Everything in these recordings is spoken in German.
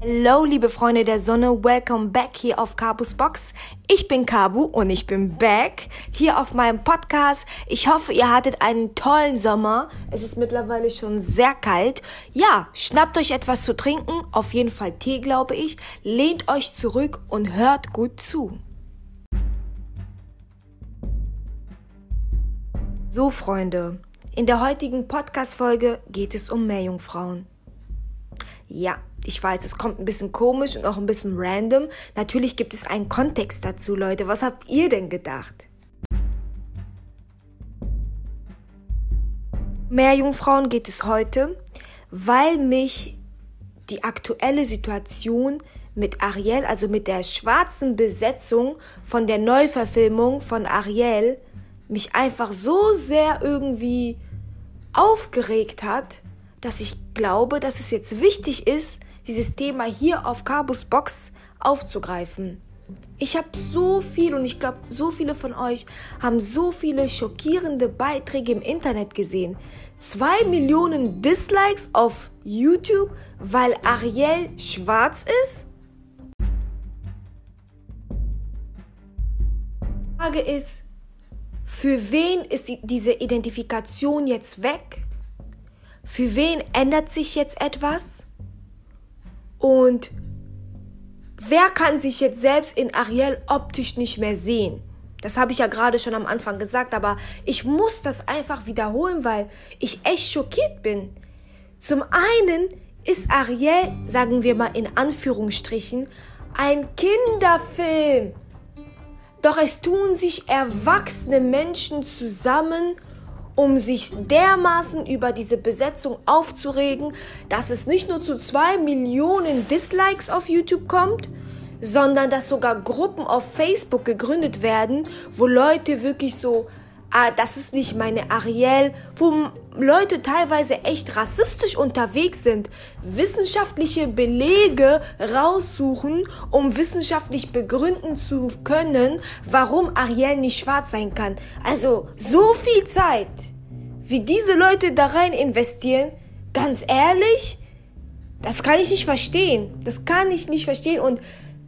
Hallo, liebe Freunde der Sonne, welcome back hier auf Kabus Box. Ich bin Kabu und ich bin back hier auf meinem Podcast. Ich hoffe, ihr hattet einen tollen Sommer. Es ist mittlerweile schon sehr kalt. Ja, schnappt euch etwas zu trinken, auf jeden Fall Tee, glaube ich. Lehnt euch zurück und hört gut zu. So, Freunde, in der heutigen Podcast-Folge geht es um Meerjungfrauen. Ja, ich weiß, es kommt ein bisschen komisch und auch ein bisschen random. Natürlich gibt es einen Kontext dazu, Leute. Was habt ihr denn gedacht? Mehr Jungfrauen geht es heute, weil mich die aktuelle Situation mit Ariel, also mit der schwarzen Besetzung von der Neuverfilmung von Ariel, mich einfach so sehr irgendwie aufgeregt hat, dass ich glaube, dass es jetzt wichtig ist, dieses Thema hier auf Carbus Box aufzugreifen. Ich habe so viel und ich glaube, so viele von euch haben so viele schockierende Beiträge im Internet gesehen. Zwei Millionen Dislikes auf YouTube, weil Ariel schwarz ist? Die Frage ist, für wen ist diese Identifikation jetzt weg? Für wen ändert sich jetzt etwas? Und wer kann sich jetzt selbst in Ariel optisch nicht mehr sehen? Das habe ich ja gerade schon am Anfang gesagt, aber ich muss das einfach wiederholen, weil ich echt schockiert bin. Zum einen ist Ariel, sagen wir mal in Anführungsstrichen, ein Kinderfilm. Doch es tun sich erwachsene Menschen zusammen um sich dermaßen über diese Besetzung aufzuregen, dass es nicht nur zu zwei Millionen Dislikes auf YouTube kommt, sondern dass sogar Gruppen auf Facebook gegründet werden, wo Leute wirklich so ah, das ist nicht meine Ariel, wo Leute teilweise echt rassistisch unterwegs sind, wissenschaftliche Belege raussuchen, um wissenschaftlich begründen zu können, warum Ariel nicht schwarz sein kann. Also so viel Zeit, wie diese Leute da rein investieren, ganz ehrlich, das kann ich nicht verstehen. Das kann ich nicht verstehen und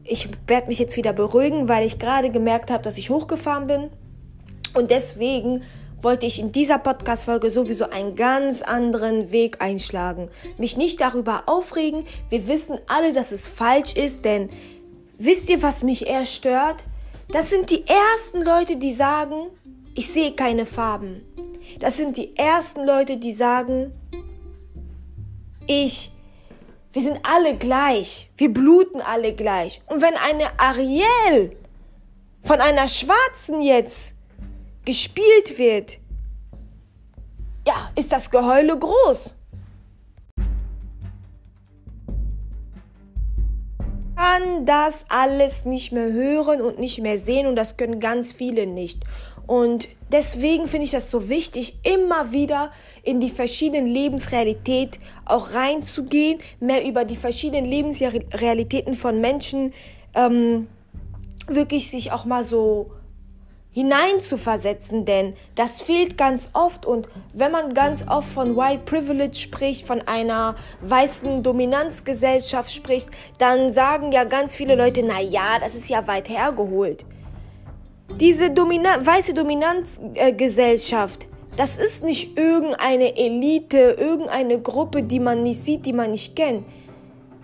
ich werde mich jetzt wieder beruhigen, weil ich gerade gemerkt habe, dass ich hochgefahren bin und deswegen wollte ich in dieser Podcast-Folge sowieso einen ganz anderen Weg einschlagen. Mich nicht darüber aufregen. Wir wissen alle, dass es falsch ist, denn wisst ihr, was mich eher stört? Das sind die ersten Leute, die sagen, ich sehe keine Farben. Das sind die ersten Leute, die sagen, ich, wir sind alle gleich. Wir bluten alle gleich. Und wenn eine Ariel von einer Schwarzen jetzt gespielt wird, ja, ist das Geheule groß. Kann das alles nicht mehr hören und nicht mehr sehen und das können ganz viele nicht. Und deswegen finde ich das so wichtig, immer wieder in die verschiedenen Lebensrealitäten auch reinzugehen, mehr über die verschiedenen Lebensrealitäten von Menschen ähm, wirklich sich auch mal so hineinzuversetzen, denn das fehlt ganz oft und wenn man ganz oft von White Privilege spricht, von einer weißen Dominanzgesellschaft spricht, dann sagen ja ganz viele Leute, na ja, das ist ja weit hergeholt. Diese Domina weiße Dominanzgesellschaft, das ist nicht irgendeine Elite, irgendeine Gruppe, die man nicht sieht, die man nicht kennt.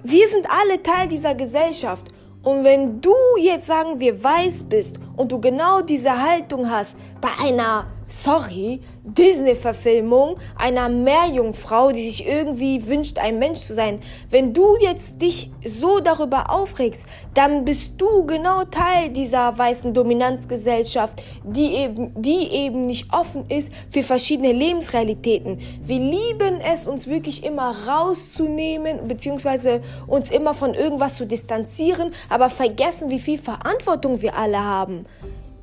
Wir sind alle Teil dieser Gesellschaft und wenn du jetzt sagen wir weiß bist und du genau diese Haltung hast bei einer, sorry, Disney-Verfilmung einer Meerjungfrau, die sich irgendwie wünscht, ein Mensch zu sein. Wenn du jetzt dich so darüber aufregst, dann bist du genau Teil dieser weißen Dominanzgesellschaft, die eben, die eben nicht offen ist für verschiedene Lebensrealitäten. Wir lieben es, uns wirklich immer rauszunehmen, beziehungsweise uns immer von irgendwas zu distanzieren, aber vergessen, wie viel Verantwortung wir alle haben.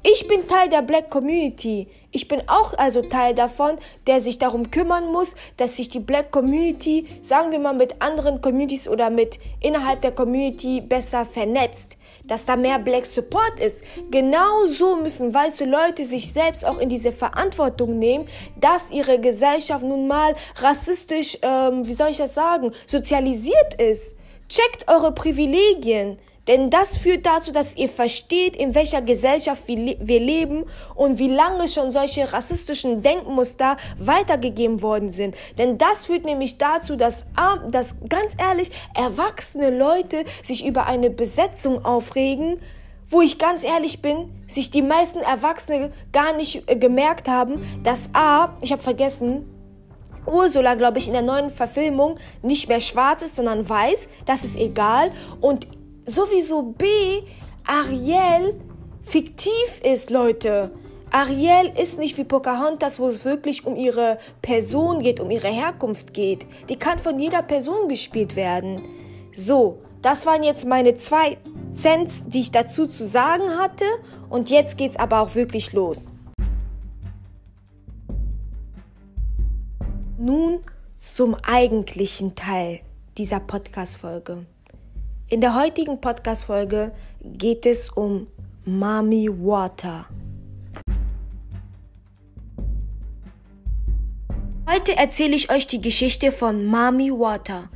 Ich bin Teil der Black Community. Ich bin auch also Teil davon, der sich darum kümmern muss, dass sich die Black Community, sagen wir mal, mit anderen Communities oder mit innerhalb der Community besser vernetzt. Dass da mehr Black Support ist. Genauso müssen weiße Leute sich selbst auch in diese Verantwortung nehmen, dass ihre Gesellschaft nun mal rassistisch, ähm, wie soll ich das sagen, sozialisiert ist. Checkt eure Privilegien. Denn das führt dazu, dass ihr versteht, in welcher Gesellschaft wir leben und wie lange schon solche rassistischen Denkmuster weitergegeben worden sind. Denn das führt nämlich dazu, dass, dass ganz ehrlich erwachsene Leute sich über eine Besetzung aufregen, wo ich ganz ehrlich bin, sich die meisten Erwachsene gar nicht äh, gemerkt haben, dass A, ich habe vergessen, Ursula, glaube ich, in der neuen Verfilmung nicht mehr schwarz ist, sondern weiß. Das ist egal. Und sowieso B, Ariel fiktiv ist, Leute. Ariel ist nicht wie Pocahontas, wo es wirklich um ihre Person geht, um ihre Herkunft geht. Die kann von jeder Person gespielt werden. So, das waren jetzt meine zwei Cents, die ich dazu zu sagen hatte. Und jetzt geht's aber auch wirklich los. Nun zum eigentlichen Teil dieser Podcast-Folge. In der heutigen Podcast-Folge geht es um Mami Water. Heute erzähle ich euch die Geschichte von Mami Water.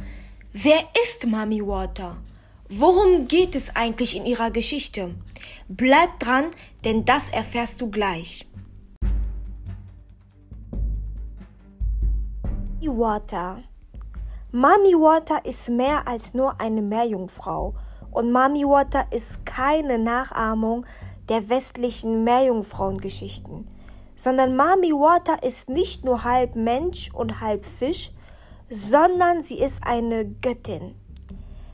Wer ist Mami Water? Worum geht es eigentlich in ihrer Geschichte? Bleib dran, denn das erfährst du gleich. Mami Water Mami Water ist mehr als nur eine Meerjungfrau und Mami Water ist keine Nachahmung der westlichen Meerjungfrauengeschichten, sondern Mami Water ist nicht nur halb Mensch und halb Fisch, sondern sie ist eine Göttin.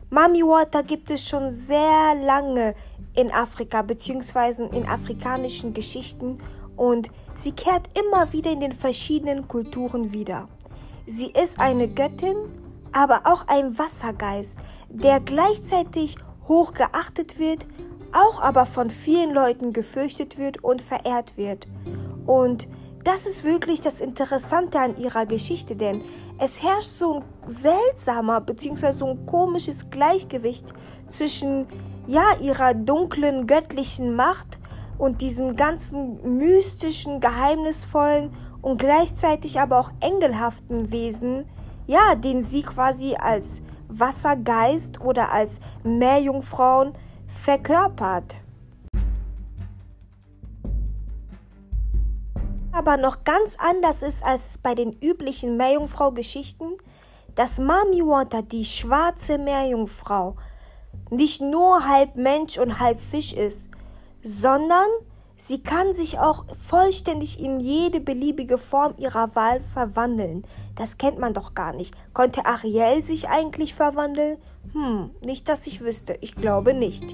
Mami Water gibt es schon sehr lange in Afrika bzw. in afrikanischen Geschichten und sie kehrt immer wieder in den verschiedenen Kulturen wieder. Sie ist eine Göttin aber auch ein Wassergeist, der gleichzeitig hoch geachtet wird, auch aber von vielen Leuten gefürchtet wird und verehrt wird. Und das ist wirklich das Interessante an ihrer Geschichte, denn es herrscht so ein seltsamer bzw. so ein komisches Gleichgewicht zwischen ja ihrer dunklen göttlichen Macht und diesem ganzen mystischen, geheimnisvollen und gleichzeitig aber auch engelhaften Wesen, ja, den sie quasi als Wassergeist oder als Meerjungfrauen verkörpert. Aber noch ganz anders ist als bei den üblichen Meerjungfrau-Geschichten, dass Mami Water, die schwarze Meerjungfrau, nicht nur halb Mensch und halb Fisch ist, sondern Sie kann sich auch vollständig in jede beliebige Form ihrer Wahl verwandeln. Das kennt man doch gar nicht. Konnte Ariel sich eigentlich verwandeln? Hm, nicht, dass ich wüsste. Ich glaube nicht.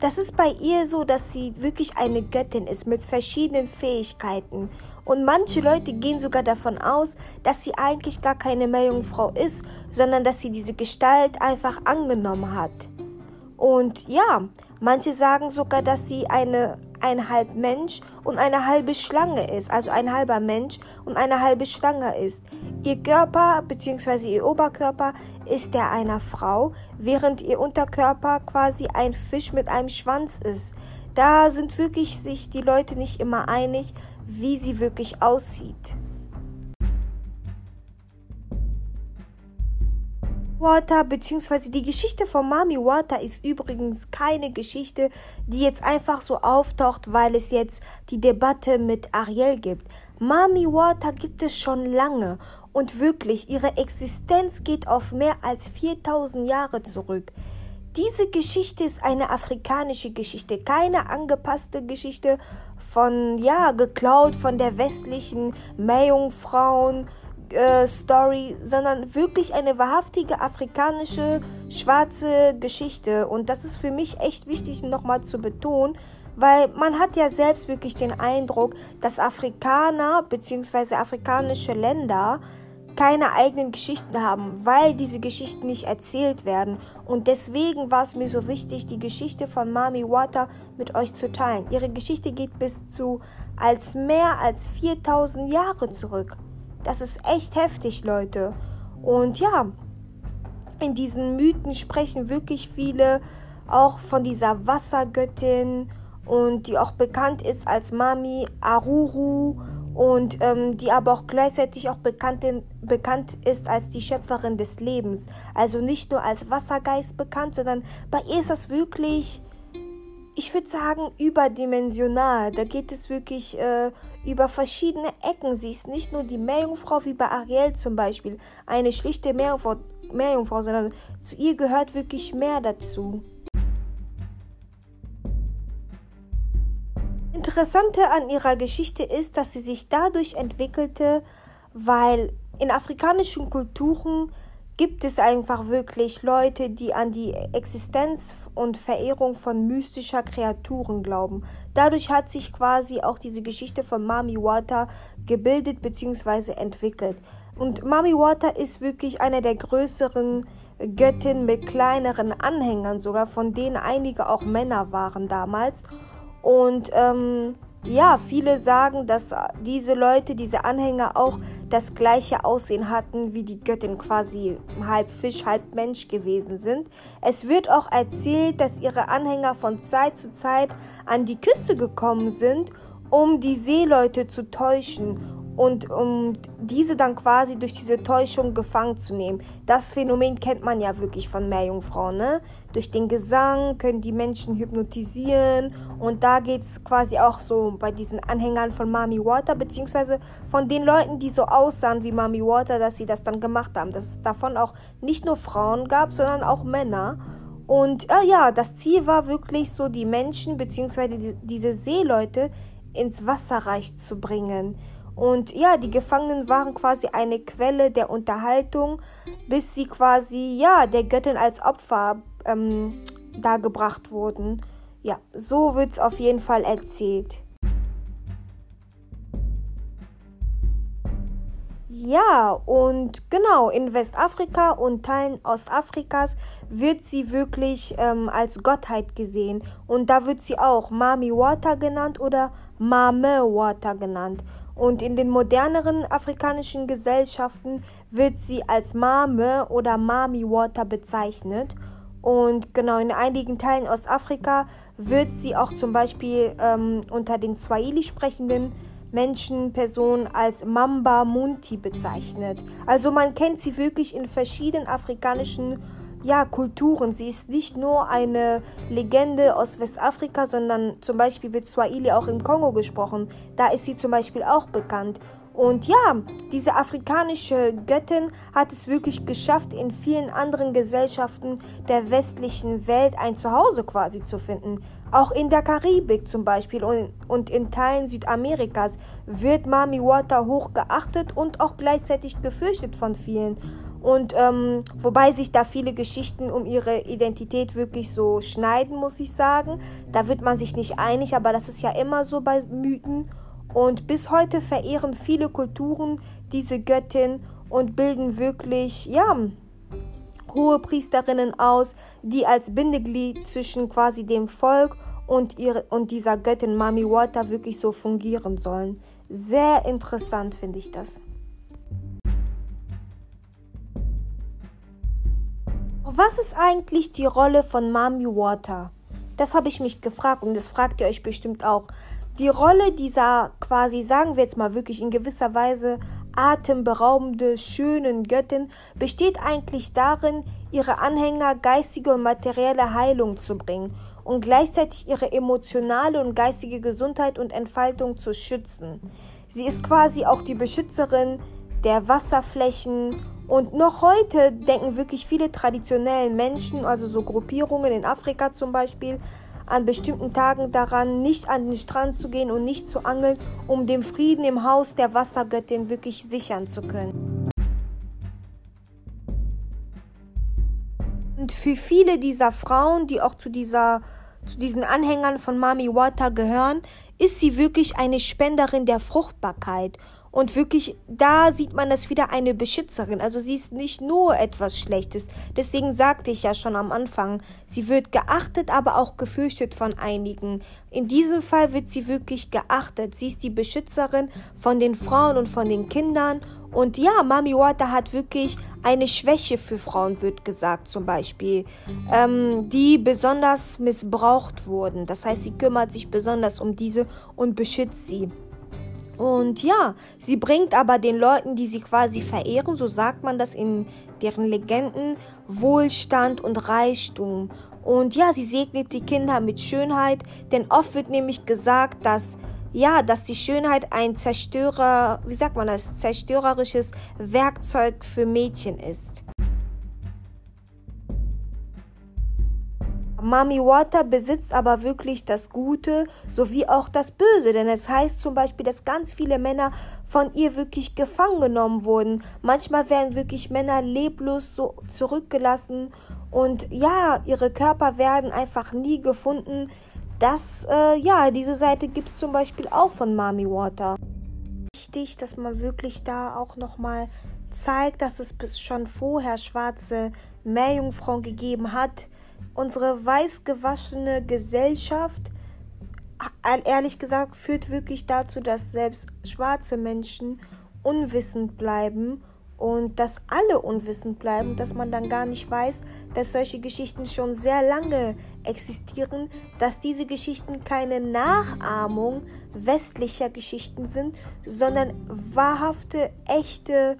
Das ist bei ihr so, dass sie wirklich eine Göttin ist mit verschiedenen Fähigkeiten. Und manche Leute gehen sogar davon aus, dass sie eigentlich gar keine Meerjungfrau ist, sondern dass sie diese Gestalt einfach angenommen hat. Und ja, manche sagen sogar, dass sie eine ein halb Mensch und eine halbe Schlange ist, also ein halber Mensch und eine halbe Schlange ist. Ihr Körper bzw. ihr Oberkörper ist der einer Frau, während ihr Unterkörper quasi ein Fisch mit einem Schwanz ist. Da sind wirklich sich die Leute nicht immer einig, wie sie wirklich aussieht. Water bzw. die Geschichte von Mami Water ist übrigens keine Geschichte, die jetzt einfach so auftaucht, weil es jetzt die Debatte mit Ariel gibt. Mami Water gibt es schon lange und wirklich ihre Existenz geht auf mehr als 4000 Jahre zurück. Diese Geschichte ist eine afrikanische Geschichte, keine angepasste Geschichte von, ja, geklaut von der westlichen Meerjungfrauen äh, Story, sondern wirklich eine wahrhaftige afrikanische schwarze Geschichte. Und das ist für mich echt wichtig nochmal zu betonen, weil man hat ja selbst wirklich den Eindruck, dass Afrikaner bzw. afrikanische Länder keine eigenen Geschichten haben, weil diese Geschichten nicht erzählt werden. Und deswegen war es mir so wichtig, die Geschichte von Mami Wata mit euch zu teilen. Ihre Geschichte geht bis zu als mehr als 4000 Jahre zurück. Das ist echt heftig, Leute. Und ja, in diesen Mythen sprechen wirklich viele auch von dieser Wassergöttin und die auch bekannt ist als Mami Aruru und ähm, die aber auch gleichzeitig auch bekannt, bekannt ist als die Schöpferin des Lebens. Also nicht nur als Wassergeist bekannt, sondern bei ihr ist das wirklich, ich würde sagen, überdimensional. Da geht es wirklich äh, über verschiedene Ecken. Sie ist nicht nur die Meerjungfrau wie bei Ariel zum Beispiel, eine schlichte Meerjungfrau, Meerjungfrau sondern zu ihr gehört wirklich mehr dazu. Interessante an ihrer Geschichte ist, dass sie sich dadurch entwickelte, weil in afrikanischen Kulturen gibt es einfach wirklich Leute, die an die Existenz und Verehrung von mystischer Kreaturen glauben. Dadurch hat sich quasi auch diese Geschichte von Mami Water gebildet bzw. entwickelt. Und Mami Water ist wirklich eine der größeren Göttinnen mit kleineren Anhängern sogar, von denen einige auch Männer waren damals. Und ähm, ja, viele sagen, dass diese Leute, diese Anhänger auch das gleiche Aussehen hatten wie die Göttin, quasi halb Fisch, halb Mensch gewesen sind. Es wird auch erzählt, dass ihre Anhänger von Zeit zu Zeit an die Küste gekommen sind, um die Seeleute zu täuschen und um diese dann quasi durch diese Täuschung gefangen zu nehmen. Das Phänomen kennt man ja wirklich von Meerjungfrauen. Ne? Durch den Gesang können die Menschen hypnotisieren und da geht es quasi auch so bei diesen Anhängern von Mami Water, beziehungsweise von den Leuten, die so aussahen wie Mami Water, dass sie das dann gemacht haben. Dass es davon auch nicht nur Frauen gab, sondern auch Männer. Und äh, ja, das Ziel war wirklich so, die Menschen beziehungsweise die, diese Seeleute ins Wasserreich zu bringen. Und ja, die Gefangenen waren quasi eine Quelle der Unterhaltung, bis sie quasi ja der Göttin als Opfer ähm, dargebracht wurden. Ja, so wird es auf jeden Fall erzählt. Ja, und genau, in Westafrika und Teilen Ostafrikas wird sie wirklich ähm, als Gottheit gesehen. Und da wird sie auch Mami Water genannt oder Mame Water genannt. Und in den moderneren afrikanischen Gesellschaften wird sie als Mame oder Mami Water bezeichnet. Und genau in einigen Teilen Ostafrika wird sie auch zum Beispiel ähm, unter den Swahili sprechenden Menschen, Personen als Mamba Munti bezeichnet. Also man kennt sie wirklich in verschiedenen afrikanischen ja, Kulturen. Sie ist nicht nur eine Legende aus Westafrika, sondern zum Beispiel wird Swahili auch im Kongo gesprochen. Da ist sie zum Beispiel auch bekannt. Und ja, diese afrikanische Göttin hat es wirklich geschafft, in vielen anderen Gesellschaften der westlichen Welt ein Zuhause quasi zu finden. Auch in der Karibik zum Beispiel und, und in Teilen Südamerikas wird Mami Water hoch geachtet und auch gleichzeitig gefürchtet von vielen. Und ähm, wobei sich da viele Geschichten um ihre Identität wirklich so schneiden, muss ich sagen. Da wird man sich nicht einig, aber das ist ja immer so bei Mythen. Und bis heute verehren viele Kulturen diese Göttin und bilden wirklich, ja, hohe Priesterinnen aus, die als Bindeglied zwischen quasi dem Volk und, ihre, und dieser Göttin Mami Water wirklich so fungieren sollen. Sehr interessant finde ich das. Was ist eigentlich die Rolle von Mami Water? Das habe ich mich gefragt und das fragt ihr euch bestimmt auch. Die Rolle dieser quasi, sagen wir jetzt mal wirklich in gewisser Weise atemberaubende, schönen Göttin besteht eigentlich darin, ihre Anhänger geistige und materielle Heilung zu bringen und gleichzeitig ihre emotionale und geistige Gesundheit und Entfaltung zu schützen. Sie ist quasi auch die Beschützerin der Wasserflächen und noch heute denken wirklich viele traditionellen Menschen, also so Gruppierungen in Afrika zum Beispiel, an bestimmten Tagen daran, nicht an den Strand zu gehen und nicht zu angeln, um den Frieden im Haus der Wassergöttin wirklich sichern zu können. Und für viele dieser Frauen, die auch zu dieser zu diesen Anhängern von Mami Wata gehören, ist sie wirklich eine Spenderin der Fruchtbarkeit und wirklich, da sieht man das wieder eine Beschützerin. Also sie ist nicht nur etwas Schlechtes. Deswegen sagte ich ja schon am Anfang, sie wird geachtet, aber auch gefürchtet von einigen. In diesem Fall wird sie wirklich geachtet. Sie ist die Beschützerin von den Frauen und von den Kindern. Und ja, Mami Wata hat wirklich eine Schwäche für Frauen, wird gesagt zum Beispiel, ähm, die besonders missbraucht wurden. Das heißt, sie kümmert sich besonders um diese und beschützt sie. Und ja, sie bringt aber den Leuten, die sie quasi verehren, so sagt man das in deren Legenden, Wohlstand und Reichtum. Und ja, sie segnet die Kinder mit Schönheit, denn oft wird nämlich gesagt, dass ja, dass die Schönheit ein Zerstörer, wie sagt man das, zerstörerisches Werkzeug für Mädchen ist. Mami Water besitzt aber wirklich das Gute sowie auch das Böse, denn es heißt zum Beispiel, dass ganz viele Männer von ihr wirklich gefangen genommen wurden. Manchmal werden wirklich Männer leblos so zurückgelassen und ja, ihre Körper werden einfach nie gefunden. Das, äh, ja, diese Seite gibt es zum Beispiel auch von Mami Water. Wichtig, dass man wirklich da auch nochmal zeigt, dass es bis schon vorher schwarze Meerjungfrauen gegeben hat. Unsere weiß gewaschene Gesellschaft, ehrlich gesagt, führt wirklich dazu, dass selbst schwarze Menschen unwissend bleiben und dass alle unwissend bleiben, dass man dann gar nicht weiß, dass solche Geschichten schon sehr lange existieren, dass diese Geschichten keine Nachahmung westlicher Geschichten sind, sondern wahrhafte, echte,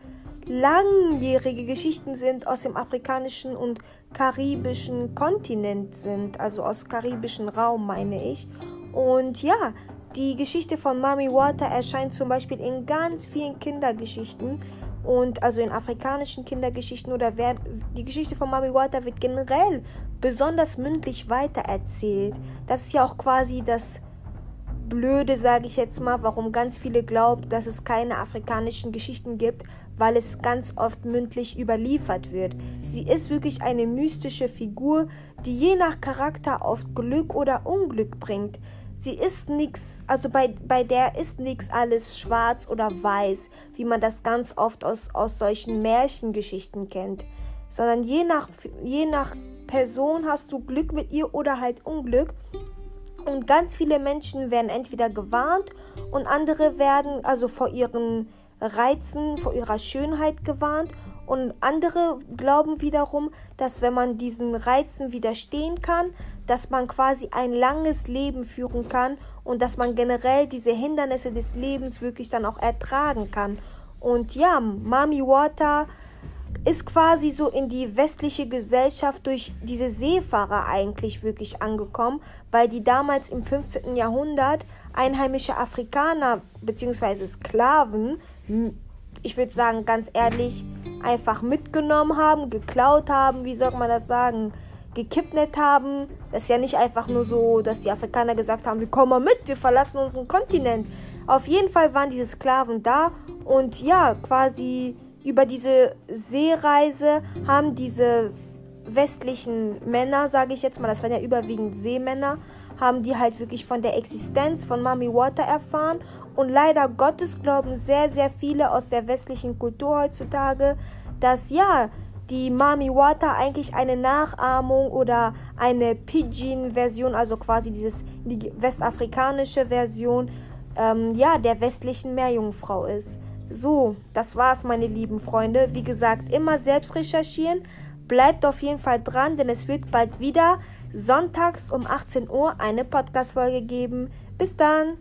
langjährige Geschichten sind aus dem afrikanischen und karibischen Kontinent sind, also aus karibischen Raum meine ich. Und ja, die Geschichte von Mami Water erscheint zum Beispiel in ganz vielen Kindergeschichten und also in afrikanischen Kindergeschichten oder wer, die Geschichte von Mami Water wird generell besonders mündlich weitererzählt. Das ist ja auch quasi das Blöde, sage ich jetzt mal, warum ganz viele glauben, dass es keine afrikanischen Geschichten gibt, weil es ganz oft mündlich überliefert wird. Sie ist wirklich eine mystische Figur, die je nach Charakter oft Glück oder Unglück bringt. Sie ist nichts, also bei, bei der ist nichts alles schwarz oder weiß, wie man das ganz oft aus, aus solchen Märchengeschichten kennt, sondern je nach, je nach Person hast du Glück mit ihr oder halt Unglück. Und ganz viele Menschen werden entweder gewarnt und andere werden also vor ihren Reizen, vor ihrer Schönheit gewarnt und andere glauben wiederum, dass wenn man diesen Reizen widerstehen kann, dass man quasi ein langes Leben führen kann und dass man generell diese Hindernisse des Lebens wirklich dann auch ertragen kann. Und ja, Mami Water ist quasi so in die westliche Gesellschaft durch diese Seefahrer eigentlich wirklich angekommen, weil die damals im 15. Jahrhundert einheimische Afrikaner bzw. Sklaven, ich würde sagen ganz ehrlich, einfach mitgenommen haben, geklaut haben, wie soll man das sagen, gekidnappt haben. Das ist ja nicht einfach nur so, dass die Afrikaner gesagt haben, wir kommen mal mit, wir verlassen unseren Kontinent. Auf jeden Fall waren diese Sklaven da und ja, quasi über diese Seereise haben diese westlichen Männer, sage ich jetzt mal, das waren ja überwiegend Seemänner, haben die halt wirklich von der Existenz von Mami Water erfahren. Und leider Gottes glauben sehr, sehr viele aus der westlichen Kultur heutzutage, dass ja, die Mami Water eigentlich eine Nachahmung oder eine Pidgin-Version, also quasi dieses, die westafrikanische Version, ähm, ja, der westlichen Meerjungfrau ist. So, das war's, meine lieben Freunde. Wie gesagt, immer selbst recherchieren. Bleibt auf jeden Fall dran, denn es wird bald wieder sonntags um 18 Uhr eine Podcast-Folge geben. Bis dann!